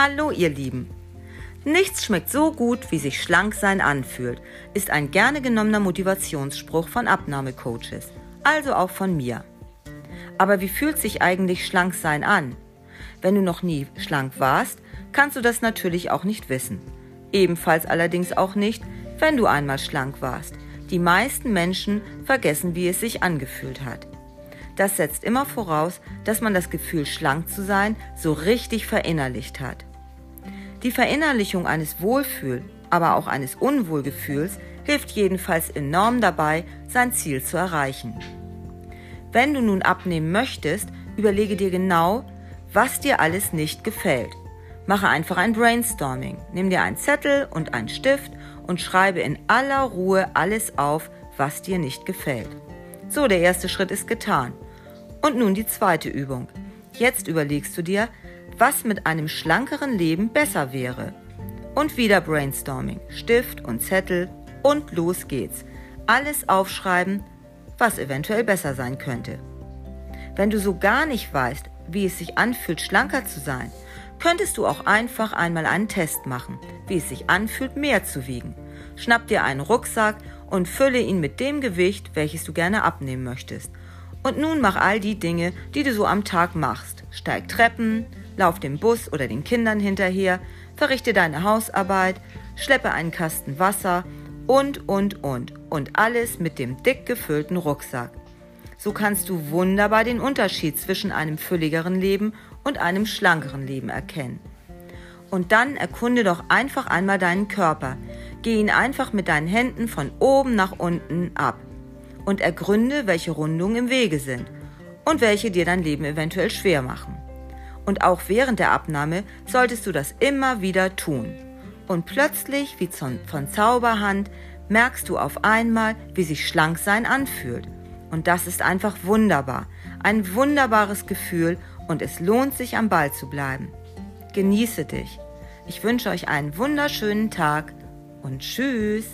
Hallo ihr Lieben. Nichts schmeckt so gut, wie sich schlank sein anfühlt, ist ein gerne genommener Motivationsspruch von Abnahmecoaches, also auch von mir. Aber wie fühlt sich eigentlich schlank sein an? Wenn du noch nie schlank warst, kannst du das natürlich auch nicht wissen. Ebenfalls allerdings auch nicht, wenn du einmal schlank warst. Die meisten Menschen vergessen, wie es sich angefühlt hat. Das setzt immer voraus, dass man das Gefühl, schlank zu sein, so richtig verinnerlicht hat. Die Verinnerlichung eines Wohlfühl, aber auch eines Unwohlgefühls hilft jedenfalls enorm dabei, sein Ziel zu erreichen. Wenn du nun abnehmen möchtest, überlege dir genau, was dir alles nicht gefällt. Mache einfach ein Brainstorming. Nimm dir einen Zettel und einen Stift und schreibe in aller Ruhe alles auf, was dir nicht gefällt. So, der erste Schritt ist getan. Und nun die zweite Übung. Jetzt überlegst du dir, was mit einem schlankeren Leben besser wäre. Und wieder Brainstorming, Stift und Zettel und los geht's. Alles aufschreiben, was eventuell besser sein könnte. Wenn du so gar nicht weißt, wie es sich anfühlt, schlanker zu sein, könntest du auch einfach einmal einen Test machen, wie es sich anfühlt, mehr zu wiegen. Schnapp dir einen Rucksack und fülle ihn mit dem Gewicht, welches du gerne abnehmen möchtest. Und nun mach all die Dinge, die du so am Tag machst. Steig Treppen, lauf dem Bus oder den Kindern hinterher, verrichte deine Hausarbeit, schleppe einen Kasten Wasser und, und, und. Und alles mit dem dick gefüllten Rucksack. So kannst du wunderbar den Unterschied zwischen einem fülligeren Leben und einem schlankeren Leben erkennen. Und dann erkunde doch einfach einmal deinen Körper. Geh ihn einfach mit deinen Händen von oben nach unten ab. Und ergründe, welche Rundungen im Wege sind und welche dir dein Leben eventuell schwer machen. Und auch während der Abnahme solltest du das immer wieder tun. Und plötzlich, wie von Zauberhand, merkst du auf einmal, wie sich Schlanksein anfühlt. Und das ist einfach wunderbar. Ein wunderbares Gefühl und es lohnt sich am Ball zu bleiben. Genieße dich. Ich wünsche euch einen wunderschönen Tag und tschüss.